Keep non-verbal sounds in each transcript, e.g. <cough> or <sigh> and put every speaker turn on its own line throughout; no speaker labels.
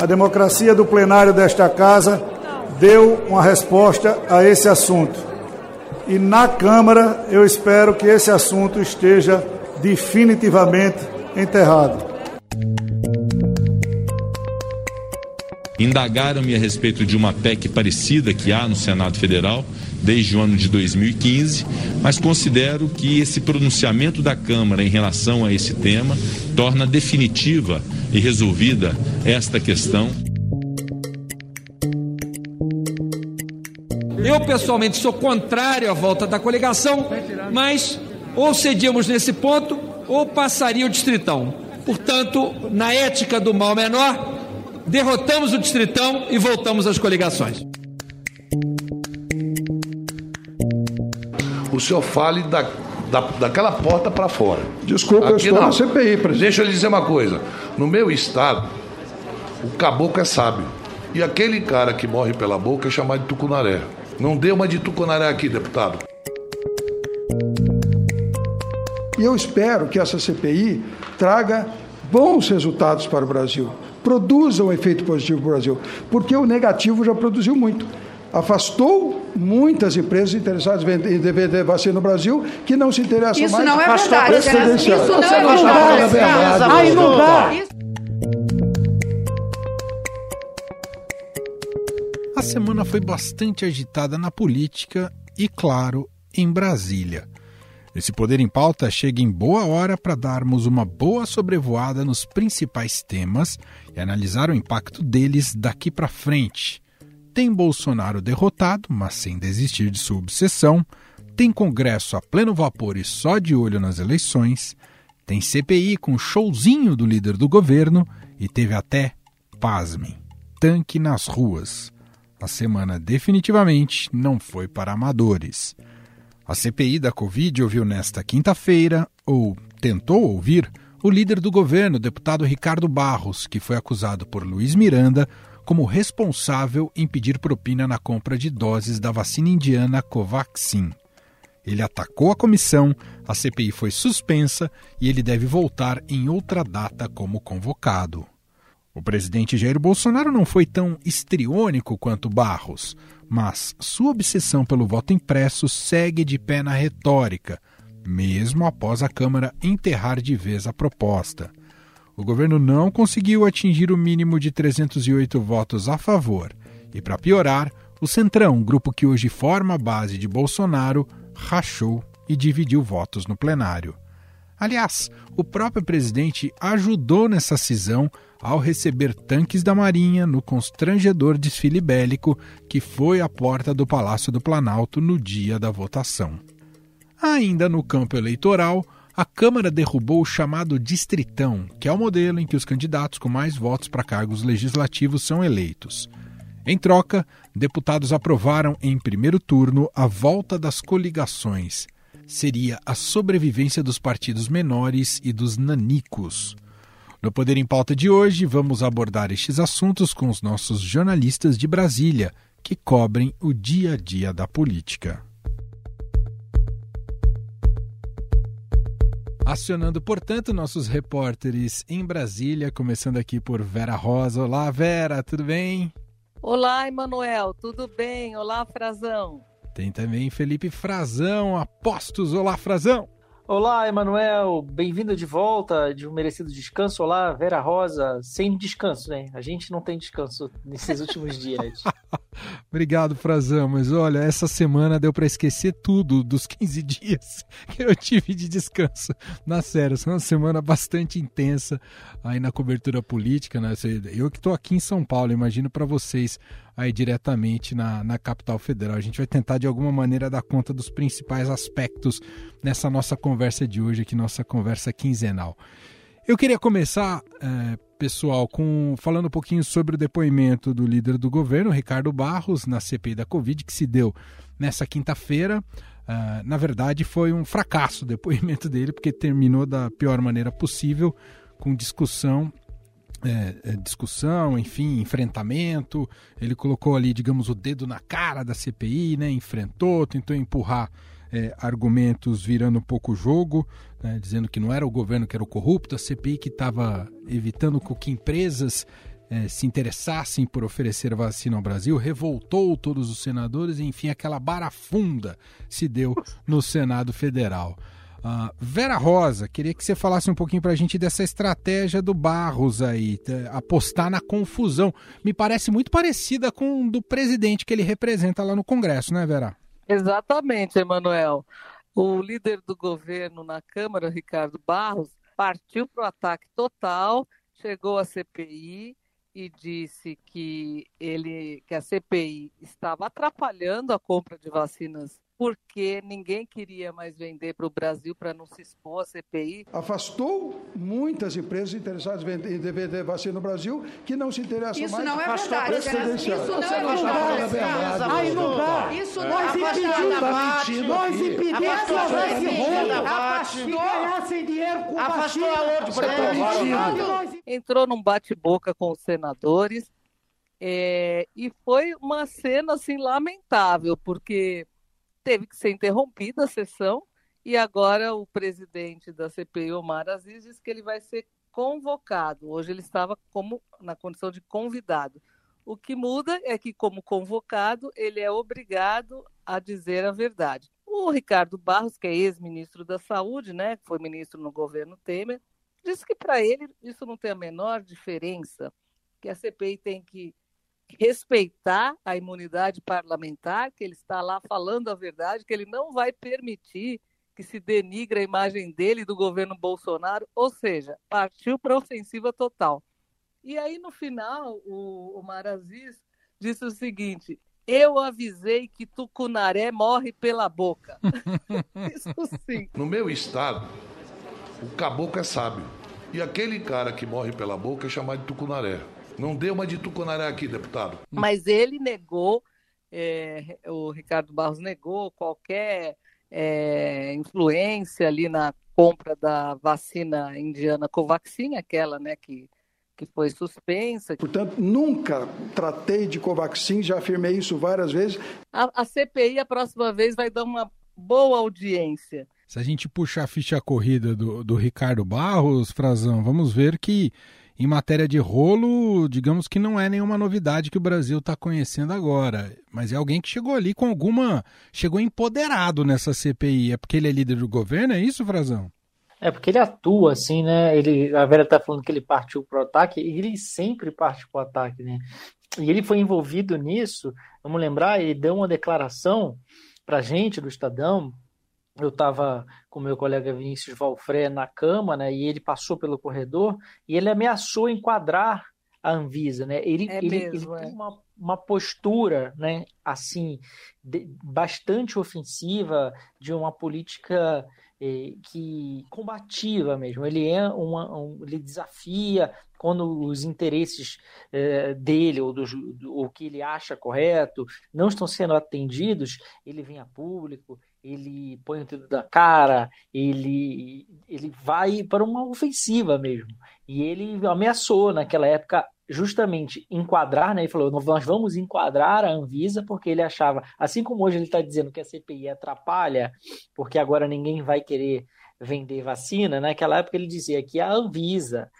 A democracia do plenário desta casa deu uma resposta a esse assunto. E na Câmara eu espero que esse assunto esteja definitivamente enterrado.
Indagaram-me a respeito de uma PEC parecida que há no Senado Federal desde o ano de 2015, mas considero que esse pronunciamento da Câmara em relação a esse tema torna definitiva e resolvida esta questão.
Eu, pessoalmente, sou contrário à volta da coligação, mas ou cedíamos nesse ponto ou passaria o distritão. Portanto, na ética do mal menor, derrotamos o distritão e voltamos às coligações.
O senhor fale da, da, daquela porta para fora.
Desculpa, Aqui, eu estou não. na CPI, presidente.
Deixa eu lhe dizer uma coisa. No meu estado, o caboclo é sábio. E aquele cara que morre pela boca é chamado de tucunaré. Não dê uma de tucunaré aqui, deputado.
E eu espero que essa CPI traga bons resultados para o Brasil, produza um efeito positivo para o Brasil, porque o negativo já produziu muito. Afastou muitas empresas interessadas em vender vacina no Brasil que não se interessam
Isso
mais.
Não é verdade. Isso
não
é verdade.
Aí não dá.
A semana foi bastante agitada na política e, claro, em Brasília. Esse Poder em Pauta chega em boa hora para darmos uma boa sobrevoada nos principais temas e analisar o impacto deles daqui para frente. Tem Bolsonaro derrotado, mas sem desistir de sua obsessão. Tem Congresso a pleno vapor e só de olho nas eleições. Tem CPI com showzinho do líder do governo e teve até, pasmem, tanque nas ruas. A semana definitivamente não foi para amadores. A CPI da Covid ouviu nesta quinta-feira, ou tentou ouvir, o líder do governo, deputado Ricardo Barros, que foi acusado por Luiz Miranda como responsável em pedir propina na compra de doses da vacina indiana Covaxin. Ele atacou a comissão, a CPI foi suspensa e ele deve voltar em outra data como convocado. O presidente Jair Bolsonaro não foi tão estriônico quanto Barros, mas sua obsessão pelo voto impresso segue de pé na retórica, mesmo após a Câmara enterrar de vez a proposta. O governo não conseguiu atingir o mínimo de 308 votos a favor, e para piorar, o Centrão, grupo que hoje forma a base de Bolsonaro, rachou e dividiu votos no plenário. Aliás, o próprio presidente ajudou nessa cisão ao receber tanques da Marinha no constrangedor desfile bélico que foi à porta do Palácio do Planalto no dia da votação. Ainda no campo eleitoral, a Câmara derrubou o chamado Distritão, que é o modelo em que os candidatos com mais votos para cargos legislativos são eleitos. Em troca, deputados aprovaram em primeiro turno a volta das coligações. Seria a sobrevivência dos partidos menores e dos nanicos. No Poder em Pauta de hoje, vamos abordar estes assuntos com os nossos jornalistas de Brasília, que cobrem o dia a dia da política. Acionando, portanto, nossos repórteres em Brasília, começando aqui por Vera Rosa. Olá, Vera, tudo bem?
Olá, Emanuel, tudo bem? Olá, Frazão.
Tem também Felipe Frazão, apostos. Olá, Frazão.
Olá, Emanuel, bem-vindo de volta de um merecido descanso. Olá, Vera Rosa, sem descanso, né? A gente não tem descanso nesses últimos <laughs> dias.
Obrigado, Frazão, mas olha, essa semana deu para esquecer tudo dos 15 dias que eu tive de descanso. Na sério, foi uma semana bastante intensa aí na cobertura política, né? Eu que estou aqui em São Paulo, imagino para vocês aí diretamente na, na capital federal. A gente vai tentar de alguma maneira dar conta dos principais aspectos nessa nossa conversa de hoje, aqui nossa conversa quinzenal. Eu queria começar, é, pessoal, com falando um pouquinho sobre o depoimento do líder do governo, Ricardo Barros, na CPI da Covid, que se deu nessa quinta-feira. Uh, na verdade, foi um fracasso o depoimento dele, porque terminou da pior maneira possível, com discussão é, é, discussão, enfim, enfrentamento. Ele colocou ali, digamos, o dedo na cara da CPI, né? enfrentou, tentou empurrar é, argumentos virando um pouco o jogo, né? dizendo que não era o governo que era o corrupto, a CPI que estava evitando que empresas é, se interessassem por oferecer vacina ao Brasil, revoltou todos os senadores enfim, aquela barafunda se deu no Senado Federal. Uh, Vera Rosa, queria que você falasse um pouquinho para a gente dessa estratégia do Barros aí, apostar na confusão. Me parece muito parecida com do presidente que ele representa lá no Congresso, né, Vera?
Exatamente, Emanuel. O líder do governo na Câmara, Ricardo Barros, partiu para o ataque total, chegou à CPI e disse que ele que a CPI estava atrapalhando a compra de vacinas porque ninguém queria mais vender para o Brasil para não se expor à CPI.
Afastou muitas empresas interessadas em vender vacina no Brasil que não se interessam
isso
mais.
Não é verdade, isso não é verdade. Isso não
é
verdade.
Aí não dá.
Isso não é verdade.
Nós impedimos que
a
vacina ganhassem dinheiro com
Afastou aonde para
Entrou num bate-boca com os senadores é, e foi uma cena assim lamentável, porque teve que ser interrompida a sessão e agora o presidente da CPI, Omar Aziz, diz que ele vai ser convocado. Hoje ele estava como na condição de convidado. O que muda é que, como convocado, ele é obrigado a dizer a verdade. O Ricardo Barros, que é ex-ministro da Saúde, né, foi ministro no governo Temer, disse que para ele isso não tem a menor diferença, que a CPI tem que respeitar a imunidade parlamentar, que ele está lá falando a verdade, que ele não vai permitir que se denigre a imagem dele e do governo Bolsonaro, ou seja, partiu para a ofensiva total. E aí, no final, o, o Maraziz disse o seguinte: eu avisei que Tucunaré morre pela boca. <laughs> Isso sim.
No meu estado, o caboclo é sábio. E aquele cara que morre pela boca é chamado de Tucunaré. Não deu uma de Tucunaré aqui, deputado.
Mas ele negou, é, o Ricardo Barros negou qualquer é, influência ali na compra da vacina indiana Covaxin, aquela né, que, que foi suspensa.
Portanto, nunca tratei de Covaxin, já afirmei isso várias vezes.
A, a CPI, a próxima vez, vai dar uma boa audiência.
Se a gente puxar a ficha corrida do, do Ricardo Barros, Frazão, vamos ver que em matéria de rolo, digamos que não é nenhuma novidade que o Brasil está conhecendo agora, mas é alguém que chegou ali com alguma. chegou empoderado nessa CPI. É porque ele é líder do governo, é isso, Frazão?
É porque ele atua assim, né? Ele, a Vera tá falando que ele partiu pro ataque, e ele sempre parte pro ataque, né? E ele foi envolvido nisso, vamos lembrar, ele deu uma declaração pra gente do Estadão, eu estava com meu colega Vinícius Valfré na cama, né, e ele passou pelo corredor e ele ameaçou enquadrar a Anvisa, né? Ele,
é
ele,
mesmo,
ele
é.
tem uma, uma postura, né, assim, de, bastante ofensiva de uma política eh, que combativa mesmo. Ele é uma, um, ele desafia quando os interesses eh, dele ou do, do o que ele acha correto não estão sendo atendidos, ele vem a público, ele põe o dedo da cara, ele, ele vai para uma ofensiva mesmo. E ele ameaçou naquela época justamente enquadrar, né? Ele falou: nós vamos enquadrar a Anvisa, porque ele achava, assim como hoje ele está dizendo que a CPI atrapalha, porque agora ninguém vai querer vender vacina, naquela época ele dizia que a Anvisa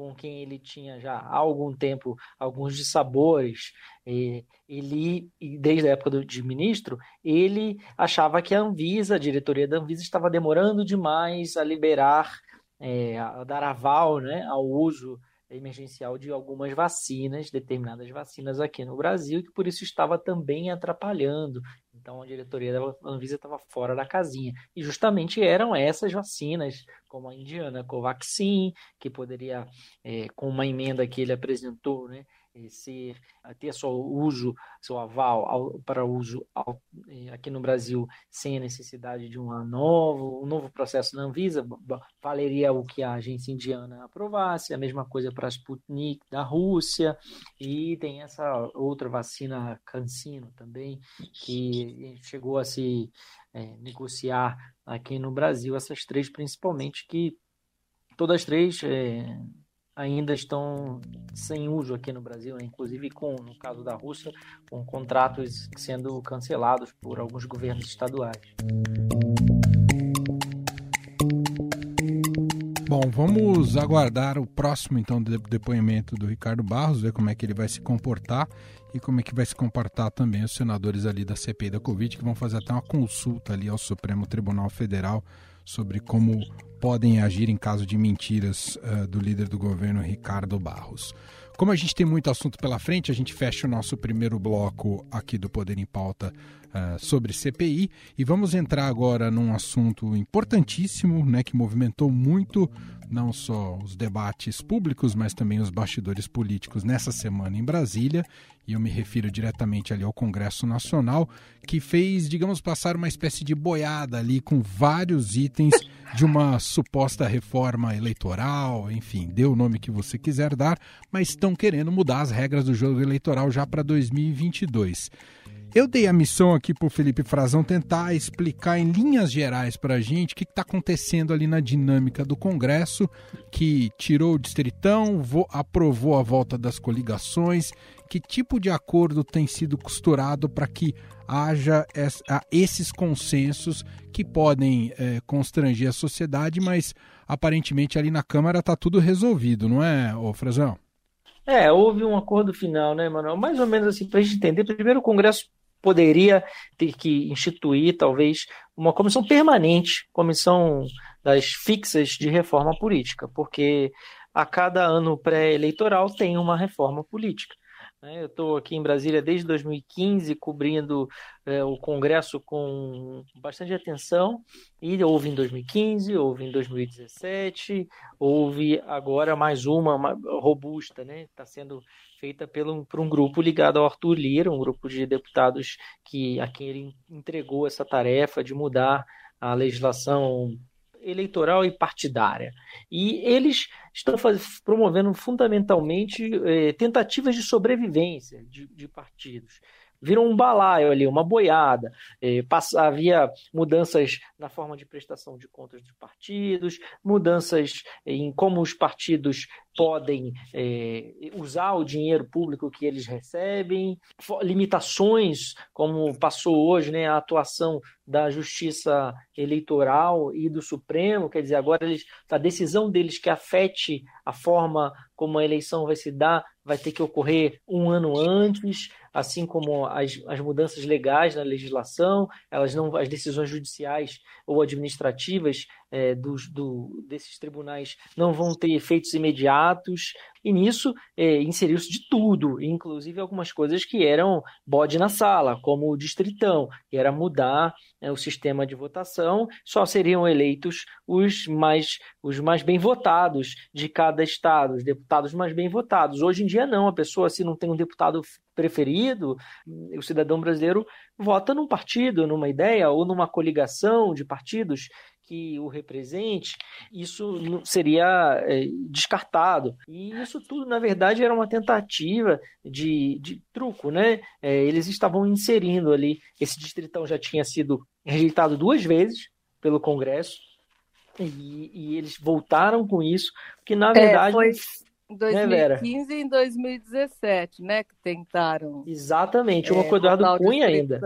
com quem ele tinha já há algum tempo alguns dissabores, e ele, desde a época do, de ministro, ele achava que a Anvisa, a diretoria da Anvisa, estava demorando demais a liberar, é, a dar aval né, ao uso emergencial de algumas vacinas, determinadas vacinas aqui no Brasil, e que por isso estava também atrapalhando então a diretoria da Anvisa estava fora da casinha. E justamente eram essas vacinas, como a indiana Covaxin, que poderia, é, com uma emenda que ele apresentou, né, ser, ter seu uso, seu aval ao, para uso ao, é, aqui no Brasil sem a necessidade de uma novo, um novo processo na Anvisa, valeria o que a agência indiana aprovasse, a mesma coisa para a Sputnik da Rússia, e tem essa outra vacina CanSino também, que chegou a se é, negociar aqui no Brasil, essas três principalmente, que todas três é, ainda estão sem uso aqui no Brasil, né? inclusive com, no caso da Rússia, com contratos sendo cancelados por alguns governos estaduais.
Bom, vamos aguardar o próximo então depoimento do Ricardo Barros, ver como é que ele vai se comportar e como é que vai se comportar também os senadores ali da CPI da Covid, que vão fazer até uma consulta ali ao Supremo Tribunal Federal sobre como podem agir em caso de mentiras uh, do líder do governo, Ricardo Barros. Como a gente tem muito assunto pela frente, a gente fecha o nosso primeiro bloco aqui do Poder em Pauta uh, sobre CPI e vamos entrar agora num assunto importantíssimo, né, que movimentou muito não só os debates públicos, mas também os bastidores políticos nessa semana em Brasília, e eu me refiro diretamente ali ao Congresso Nacional, que fez, digamos, passar uma espécie de boiada ali com vários itens de uma suposta reforma eleitoral, enfim, dê o nome que você quiser dar, mas estão querendo mudar as regras do jogo eleitoral já para 2022. Eu dei a missão aqui para o Felipe Frazão tentar explicar em linhas gerais para a gente o que está acontecendo ali na dinâmica do Congresso, que tirou o distritão, aprovou a volta das coligações, que tipo de acordo tem sido costurado para que haja esses consensos que podem é, constranger a sociedade, mas aparentemente ali na Câmara está tudo resolvido, não é, ô Frazão?
É, houve um acordo final, né, Manuel? Mais ou menos assim, para a gente entender. Primeiro, o Congresso poderia ter que instituir, talvez, uma comissão permanente, comissão das fixas de reforma política, porque a cada ano pré-eleitoral tem uma reforma política. Né? Eu estou aqui em Brasília desde 2015, cobrindo é, o Congresso com bastante atenção, e houve em 2015, houve em 2017, houve agora mais uma, uma robusta, né? Está sendo feita pelo, por um grupo ligado ao Arthur Lira, um grupo de deputados que a quem ele entregou essa tarefa de mudar a legislação eleitoral e partidária. E eles estão faz, promovendo fundamentalmente eh, tentativas de sobrevivência de, de partidos virou um balaio ali, uma boiada. É, havia mudanças na forma de prestação de contas dos partidos, mudanças em como os partidos podem é, usar o dinheiro público que eles recebem, limitações, como passou hoje né, a atuação da Justiça Eleitoral e do Supremo, quer dizer, agora eles, a decisão deles que afete a forma como a eleição vai se dar vai ter que ocorrer um ano antes, assim como as, as mudanças legais na legislação, elas não, as decisões judiciais ou administrativas é, dos, do, desses tribunais não vão ter efeitos imediatos, e nisso é, inseriu-se de tudo, inclusive algumas coisas que eram bode na sala, como o distritão, que era mudar é, o sistema de votação, só seriam eleitos os mais, os mais bem votados de cada estado, os deputados mais bem votados. Hoje em dia, não, a pessoa, se não tem um deputado preferido, o cidadão brasileiro vota num partido, numa ideia ou numa coligação de partidos que o represente, isso seria é, descartado. E isso tudo, na verdade, era uma tentativa de, de truco, né? É, eles estavam inserindo ali, esse distritão já tinha sido rejeitado duas vezes pelo Congresso, e, e eles voltaram com isso, porque na é, verdade.
É, foi... Em 2015 né, e em 2017, né? Que tentaram.
Exatamente, uma é, com o Eduardo Cunha ainda.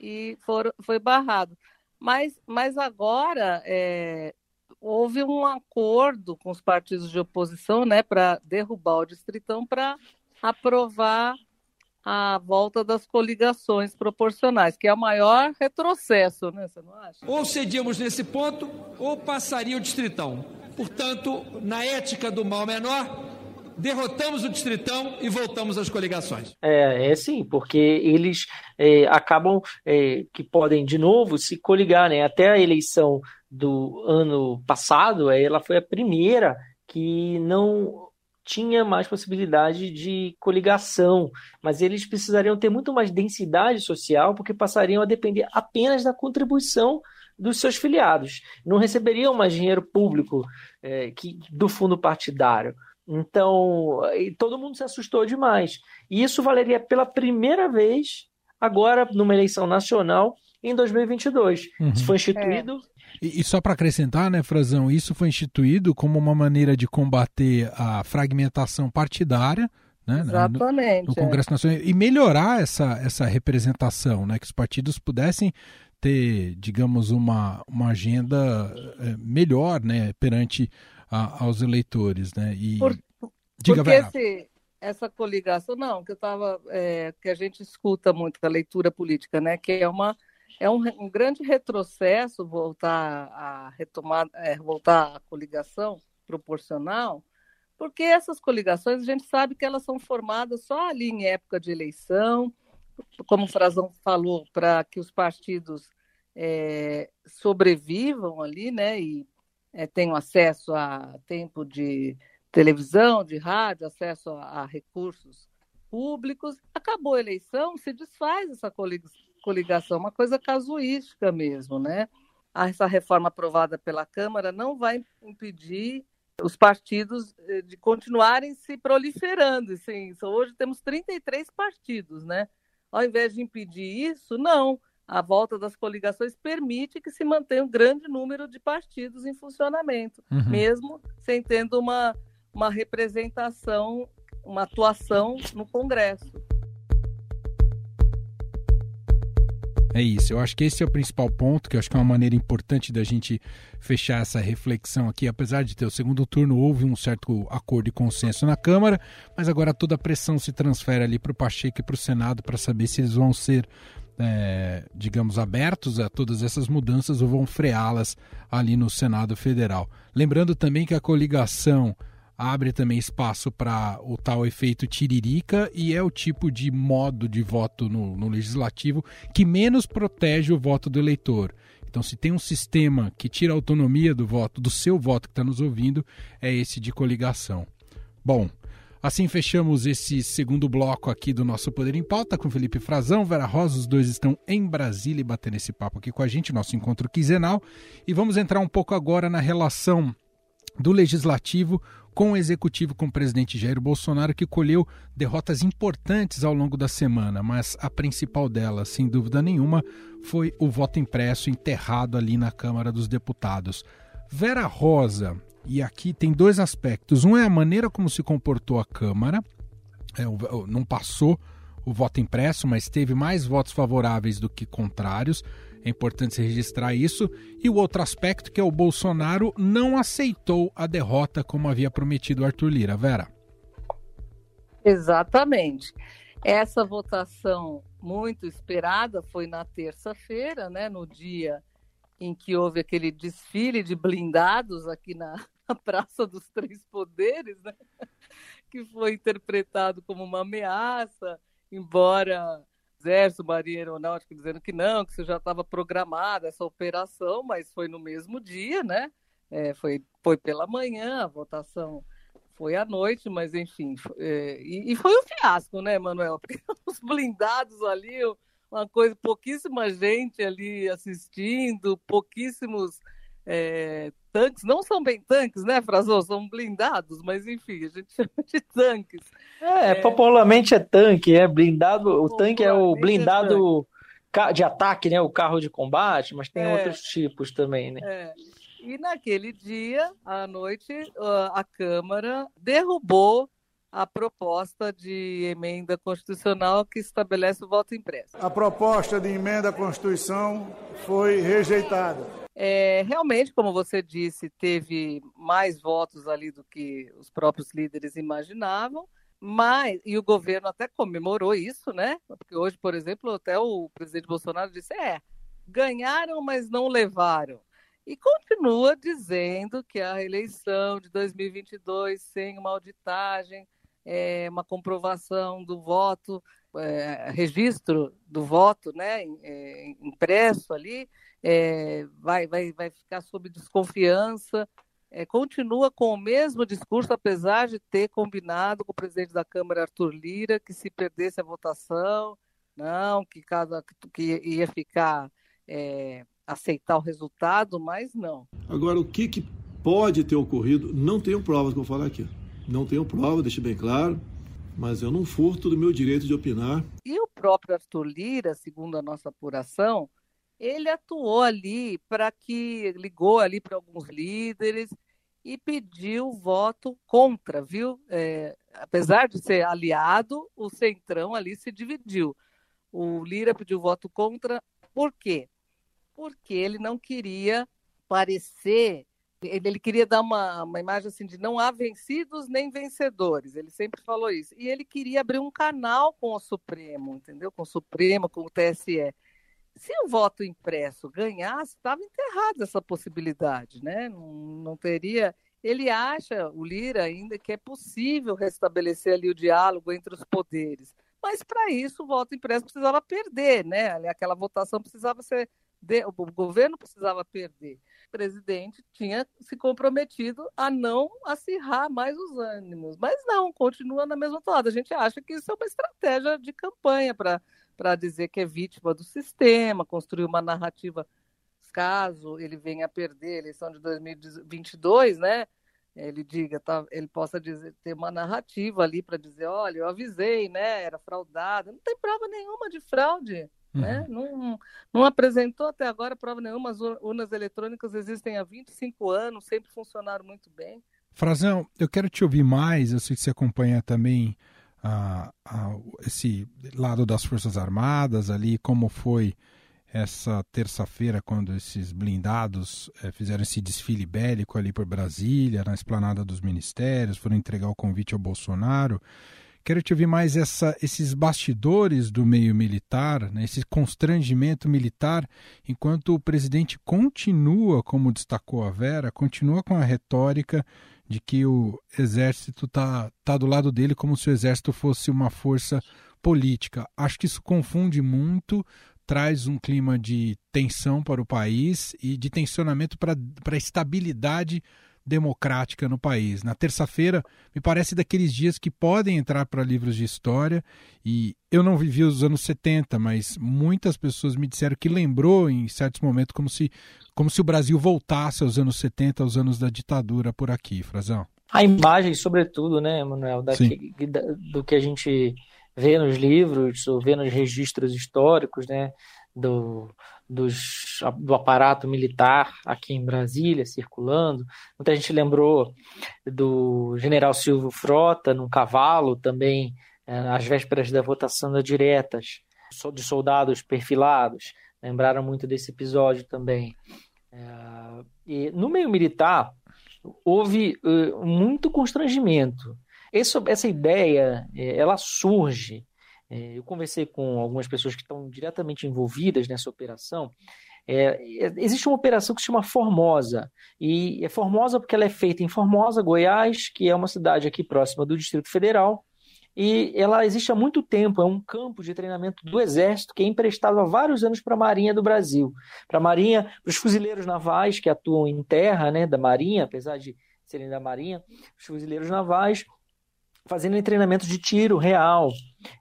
E foram, foi barrado. Mas, mas agora é, houve um acordo com os partidos de oposição né, para derrubar o Distritão para aprovar a volta das coligações proporcionais, que é o maior retrocesso, né? Você não acha?
Ou cedíamos nesse ponto, ou passaria o Distritão. Portanto, na ética do mal menor, derrotamos o Distritão e voltamos às coligações.
É, é sim, porque eles é, acabam é, que podem de novo se coligar, né? Até a eleição do ano passado, é, ela foi a primeira que não tinha mais possibilidade de coligação, mas eles precisariam ter muito mais densidade social, porque passariam a depender apenas da contribuição dos seus filiados. Não receberiam mais dinheiro público é, que, do fundo partidário. Então, todo mundo se assustou demais. E isso valeria pela primeira vez agora numa eleição nacional em 2022. Uhum. Isso foi instituído.
É. E, e, só para acrescentar, né, Frazão, isso foi instituído como uma maneira de combater a fragmentação partidária. Né,
Exatamente.
No, no Congresso é. Nacional e melhorar essa, essa representação, né, que os partidos pudessem ter, digamos, uma, uma agenda eh, melhor né, perante a, aos eleitores, né? E
Por,
diga,
porque esse, essa coligação, não, que eu tava, é, que a gente escuta muito a leitura política, né? Que é uma é um, um grande retrocesso voltar a retomar, é, voltar à coligação proporcional, porque essas coligações a gente sabe que elas são formadas só ali em época de eleição, como o Frazão falou, para que os partidos é, sobrevivam ali, né, e é, tenham acesso a tempo de televisão, de rádio, acesso a, a recursos públicos. Acabou a eleição, se desfaz essa coligação, uma coisa casuística mesmo, né? Essa reforma aprovada pela Câmara não vai impedir os partidos eh, de continuarem se proliferando. Assim, hoje temos 33 partidos, né? Ao invés de impedir isso, não. A volta das coligações permite que se mantenha um grande número de partidos em funcionamento, uhum. mesmo sem tendo uma, uma representação, uma atuação no Congresso.
É isso, eu acho que esse é o principal ponto, que eu acho que é uma maneira importante da gente fechar essa reflexão aqui. Apesar de ter o segundo turno, houve um certo acordo e consenso na Câmara, mas agora toda a pressão se transfere ali para o Pacheco e para o Senado para saber se eles vão ser, é, digamos, abertos a todas essas mudanças ou vão freá-las ali no Senado Federal. Lembrando também que a coligação abre também espaço para o tal efeito tiririca e é o tipo de modo de voto no, no, legislativo que menos protege o voto do eleitor. Então, se tem um sistema que tira a autonomia do voto, do seu voto que está nos ouvindo, é esse de coligação. Bom, assim fechamos esse segundo bloco aqui do nosso Poder em Pauta com Felipe Frazão, Vera Rosa, os dois estão em Brasília e batendo esse papo aqui com a gente, nosso encontro quinzenal. E vamos entrar um pouco agora na relação do legislativo com o executivo com o presidente Jair Bolsonaro, que colheu derrotas importantes ao longo da semana, mas a principal delas, sem dúvida nenhuma, foi o voto impresso enterrado ali na Câmara dos Deputados. Vera Rosa, e aqui tem dois aspectos. Um é a maneira como se comportou a Câmara, é, não passou o voto impresso, mas teve mais votos favoráveis do que contrários. É importante se registrar isso. E o outro aspecto que é o Bolsonaro não aceitou a derrota como havia prometido Arthur Lira. Vera.
Exatamente. Essa votação muito esperada foi na terça-feira, né, no dia em que houve aquele desfile de blindados aqui na, <laughs> na Praça dos Três Poderes, né, <laughs> que foi interpretado como uma ameaça, embora Exército, Marinha Aeronáutica dizendo que não, que isso já estava programada essa operação, mas foi no mesmo dia, né? É, foi, foi pela manhã, a votação foi à noite, mas enfim, é, e, e, foi um fiasco, né, Manuel? <laughs> Porque os blindados ali, uma coisa, pouquíssima gente ali assistindo, pouquíssimos é, tanques, não são bem tanques, né, Frazão? São blindados, mas enfim, a gente <laughs> chama de tanques.
É, é... popularmente é tanque, é blindado, o tanque é o é blindado é de ataque, né, o carro de combate, mas tem é. outros tipos também, né?
É. E naquele dia, à noite, a Câmara derrubou a proposta de emenda constitucional que estabelece o voto impresso.
A proposta de emenda à Constituição foi rejeitada.
É, realmente, como você disse, teve mais votos ali do que os próprios líderes imaginavam, mas e o governo até comemorou isso, né? Porque hoje, por exemplo, até o presidente Bolsonaro disse: é, ganharam, mas não levaram. E continua dizendo que a eleição de 2022 sem uma auditagem, é, uma comprovação do voto, é, registro do voto, né, é, impresso ali, é, vai, vai, vai ficar sob desconfiança, é, continua com o mesmo discurso, apesar de ter combinado com o presidente da Câmara, Arthur Lira, que se perdesse a votação, não, que, cada, que ia ficar, é, aceitar o resultado, mas não.
Agora, o que, que pode ter ocorrido, não tenho provas que eu falar aqui. Não tenho prova, deixe bem claro, mas eu não furto do meu direito de opinar.
E o próprio Arthur Lira, segundo a nossa apuração, ele atuou ali para que ligou ali para alguns líderes e pediu voto contra, viu? É, apesar de ser aliado, o centrão ali se dividiu. O Lira pediu voto contra, por quê? Porque ele não queria parecer ele, ele queria dar uma, uma imagem assim de não há vencidos nem vencedores. Ele sempre falou isso. E ele queria abrir um canal com o Supremo, entendeu? Com o Supremo, com o TSE. Se o voto impresso ganhasse, estava enterrada essa possibilidade, né? Não, não teria. Ele acha, o Lira, ainda que é possível restabelecer ali o diálogo entre os poderes. Mas para isso o voto impresso precisava perder, né? Aquela votação precisava ser. De... O governo precisava perder. O presidente tinha se comprometido a não acirrar mais os ânimos. Mas não, continua na mesma toada. A gente acha que isso é uma estratégia de campanha para dizer que é vítima do sistema, construir uma narrativa caso ele venha a perder a eleição de 2022, né? Ele diga, tá, ele possa dizer, ter uma narrativa ali para dizer, olha, eu avisei, né? Era fraudada. Não tem prova nenhuma de fraude. Uhum. Né? Não, não apresentou até agora prova nenhuma. As urnas eletrônicas existem há 25 anos, sempre funcionaram muito bem.
Frazão, eu quero te ouvir mais. Eu sei que você acompanha também ah, ah, esse lado das Forças Armadas ali, como foi essa terça-feira, quando esses blindados é, fizeram esse desfile bélico ali por Brasília, na esplanada dos ministérios, foram entregar o convite ao Bolsonaro. Quero te ouvir mais essa, esses bastidores do meio militar, né, esse constrangimento militar, enquanto o presidente continua, como destacou a Vera, continua com a retórica de que o exército está tá do lado dele como se o exército fosse uma força política. Acho que isso confunde muito traz um clima de tensão para o país e de tensionamento para, para a estabilidade democrática no país. Na terça-feira, me parece daqueles dias que podem entrar para livros de história e eu não vivi os anos 70, mas muitas pessoas me disseram que lembrou em certos momentos como se, como se o Brasil voltasse aos anos 70, aos anos da ditadura por aqui, Frazão.
A imagem, sobretudo, né, Manuel, daqui, da, do que a gente vê nos livros ou vê nos registros históricos, né, do, dos, do aparato militar aqui em Brasília, circulando. Muita gente lembrou do general Silvio Frota num cavalo, também é, às vésperas da votação das diretas, de soldados perfilados. Lembraram muito desse episódio também. É, e no meio militar, houve uh, muito constrangimento essa, essa ideia, ela surge. É, eu conversei com algumas pessoas que estão diretamente envolvidas nessa operação. É, existe uma operação que se chama Formosa, e é Formosa porque ela é feita em Formosa, Goiás, que é uma cidade aqui próxima do Distrito Federal, e ela existe há muito tempo, é um campo de treinamento do Exército que é emprestado há vários anos para a Marinha do Brasil. Para a Marinha, para os fuzileiros navais que atuam em terra né, da Marinha, apesar de serem da Marinha, os fuzileiros navais fazendo treinamento de tiro real.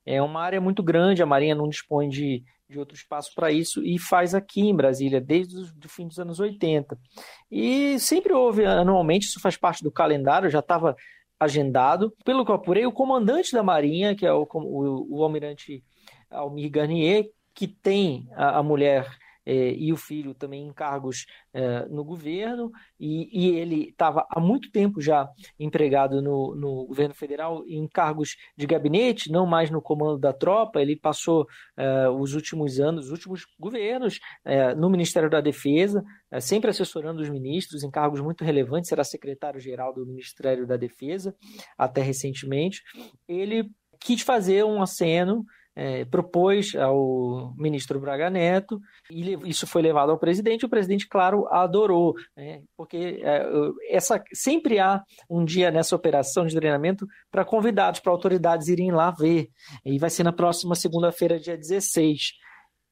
É uma área muito grande, a Marinha não dispõe de, de outro espaço para isso e faz aqui em Brasília desde o fim dos anos 80. E sempre houve anualmente, isso faz parte do calendário, já estava agendado. Pelo que eu apurei, o comandante da Marinha, que é o, o, o almirante Almir Garnier, que tem a, a mulher é, e o filho também em cargos é, no governo, e, e ele estava há muito tempo já empregado no, no, governo federal em cargos de gabinete, não mais no comando da tropa. Ele passou é, os últimos anos, os últimos governos no Ministério da Defesa, sempre assessorando os ministros em cargos muito relevantes, era secretário-geral do Ministério da Defesa até recentemente. Ele quis fazer um aceno é, propôs ao ministro Braga Neto, e isso foi levado ao presidente, o presidente, claro, adorou, né? porque é, essa, sempre há um dia nessa operação de treinamento para convidados, para autoridades irem lá ver, e vai ser na próxima segunda-feira, dia 16.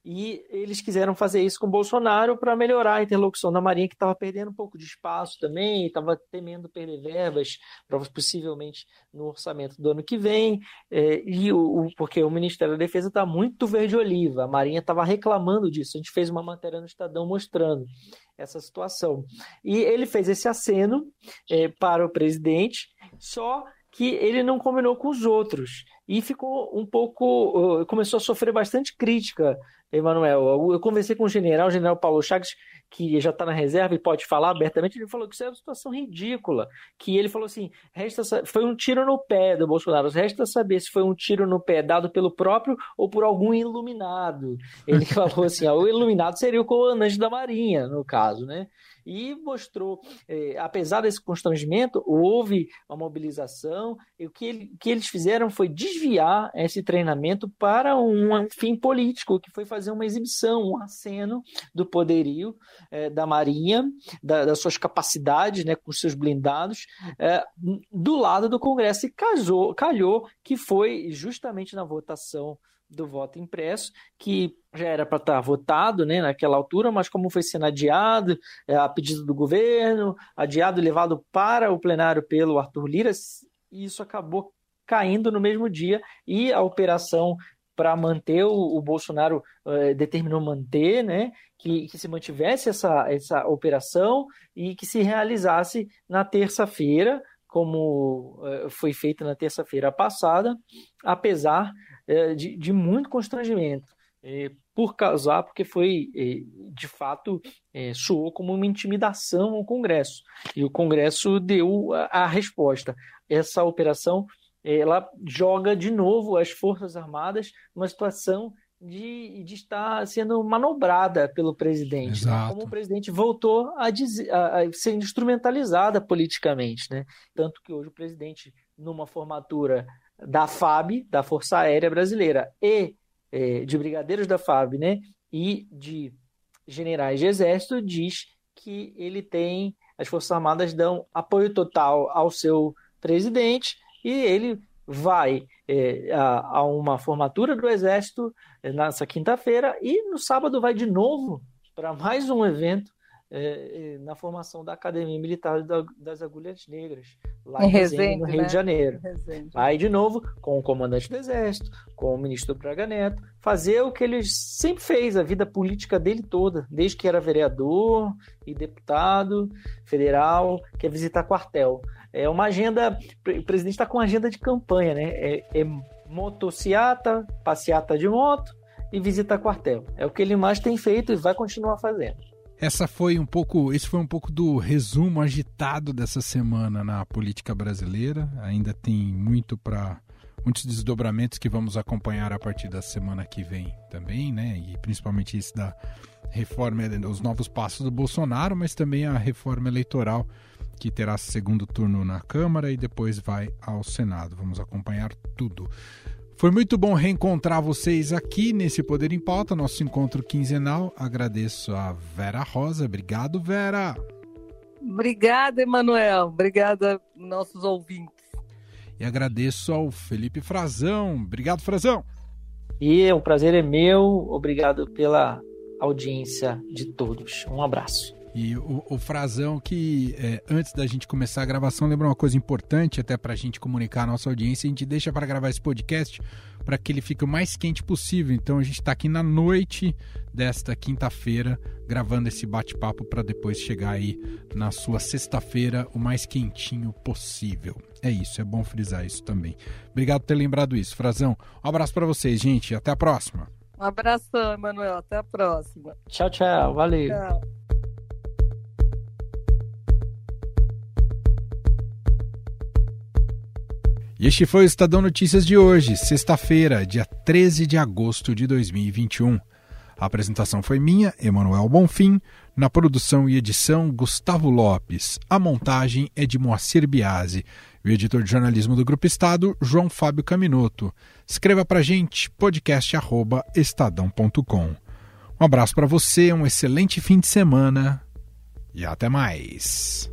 E eles quiseram fazer isso com Bolsonaro para melhorar a interlocução da Marinha, que estava perdendo um pouco de espaço também, estava temendo perder verbas, possivelmente no orçamento do ano que vem, é, e o, porque o Ministério da Defesa está muito verde-oliva, a Marinha estava reclamando disso. A gente fez uma matéria no Estadão mostrando essa situação. E ele fez esse aceno é, para o presidente, só que ele não combinou com os outros. e ficou um pouco. começou a sofrer bastante crítica, Emanuel. Eu conversei com o general, o general Paulo Chagas, que já está na reserva e pode falar abertamente, ele falou que isso é uma situação ridícula. Que ele falou assim: resta, foi um tiro no pé do Bolsonaro, resta saber se foi um tiro no pé dado pelo próprio ou por algum iluminado. Ele <laughs> falou assim: ó, o iluminado seria o comandante da Marinha, no caso, né? E mostrou, eh, apesar desse constrangimento, houve uma mobilização, e o que, ele, que eles fizeram foi desviar esse treinamento para um, fim político, que foi fazer uma exibição, um aceno do poderio eh, da Marinha, da, das suas capacidades, né, com seus blindados, eh, do lado do Congresso, e casou, calhou que foi justamente na votação do voto impresso, que já era para estar tá votado né, naquela altura, mas como foi sendo adiado, é, a pedido do governo, adiado e levado para o plenário pelo Arthur Lira, isso acabou caindo no mesmo dia e a operação para manter o, o Bolsonaro é, determinou manter, né, que, que, se mantivesse essa, essa operação e que se realizasse na terça-feira, como é, foi feito na terça-feira passada, apesar é, de, de, muito constrangimento. É, por causar, porque foi, é, de fato, é, soou como uma intimidação ao Congresso. E o Congresso deu a, a resposta. Essa operação ela joga de novo as Forças Armadas numa situação de, de estar sendo manobrada pelo presidente. Né? Como o presidente voltou a, dizer, a, a, ser instrumentalizada politicamente. Né? Tanto que hoje o presidente, numa formatura da FAB, da Força Aérea Brasileira, e é, de brigadeiros da FAB, né, e de generais de exército, diz que ele tem, as Forças Armadas dão apoio total ao seu presidente e ele vai é, a, a, uma formatura do exército é, nessa quinta-feira e no sábado vai de novo para mais um evento é, é, na formação da Academia Militar das Agulhas Negras, lá em, Resende, no Rio né? de Janeiro. Aí, de novo, com o comandante do Exército, com o ministro Braga Neto, fazer o que ele sempre fez, a vida política dele toda, desde que era vereador e deputado federal, que é visitar quartel. É uma agenda, o presidente está com uma agenda de campanha, né? É, é motociata, passeata de moto e visita quartel. É o que ele mais tem feito e vai continuar fazendo.
Essa foi um pouco, esse foi um pouco do resumo agitado dessa semana na política brasileira. Ainda tem muito para muitos desdobramentos que vamos acompanhar a partir da semana que vem também, né? E principalmente esse da reforma, os novos passos do Bolsonaro, mas também a reforma eleitoral que terá segundo turno na Câmara e depois vai ao Senado. Vamos acompanhar tudo. Foi muito bom reencontrar vocês aqui nesse Poder em Pauta, nosso encontro quinzenal. Agradeço a Vera Rosa. Obrigado, Vera.
Obrigada, Emanuel. Obrigada, nossos ouvintes.
E agradeço ao Felipe Frazão. Obrigado, Frazão.
E o prazer é meu. Obrigado pela audiência de todos. Um abraço.
E o, o Frazão que, é, antes da gente começar a gravação, lembra uma coisa importante até para a gente comunicar a nossa audiência. A gente deixa para gravar esse podcast para que ele fique o mais quente possível. Então a gente está aqui na noite desta quinta-feira gravando esse bate-papo para depois chegar aí na sua sexta-feira o mais quentinho possível. É isso, é bom frisar isso também. Obrigado por ter lembrado isso, Frazão. Um abraço para vocês, gente. Até a próxima.
Um abração, Emanuel. Até a próxima.
Tchau, tchau. Valeu. Tchau.
E este foi o Estadão Notícias de hoje, sexta-feira, dia 13 de agosto de 2021. A apresentação foi minha, Emanuel Bonfim, na produção e edição Gustavo Lopes. A montagem é de Moacir Biasi. O editor de jornalismo do Grupo Estado, João Fábio Caminoto. Escreva para gente, podcast@estadão.com. Um abraço para você, um excelente fim de semana e até mais.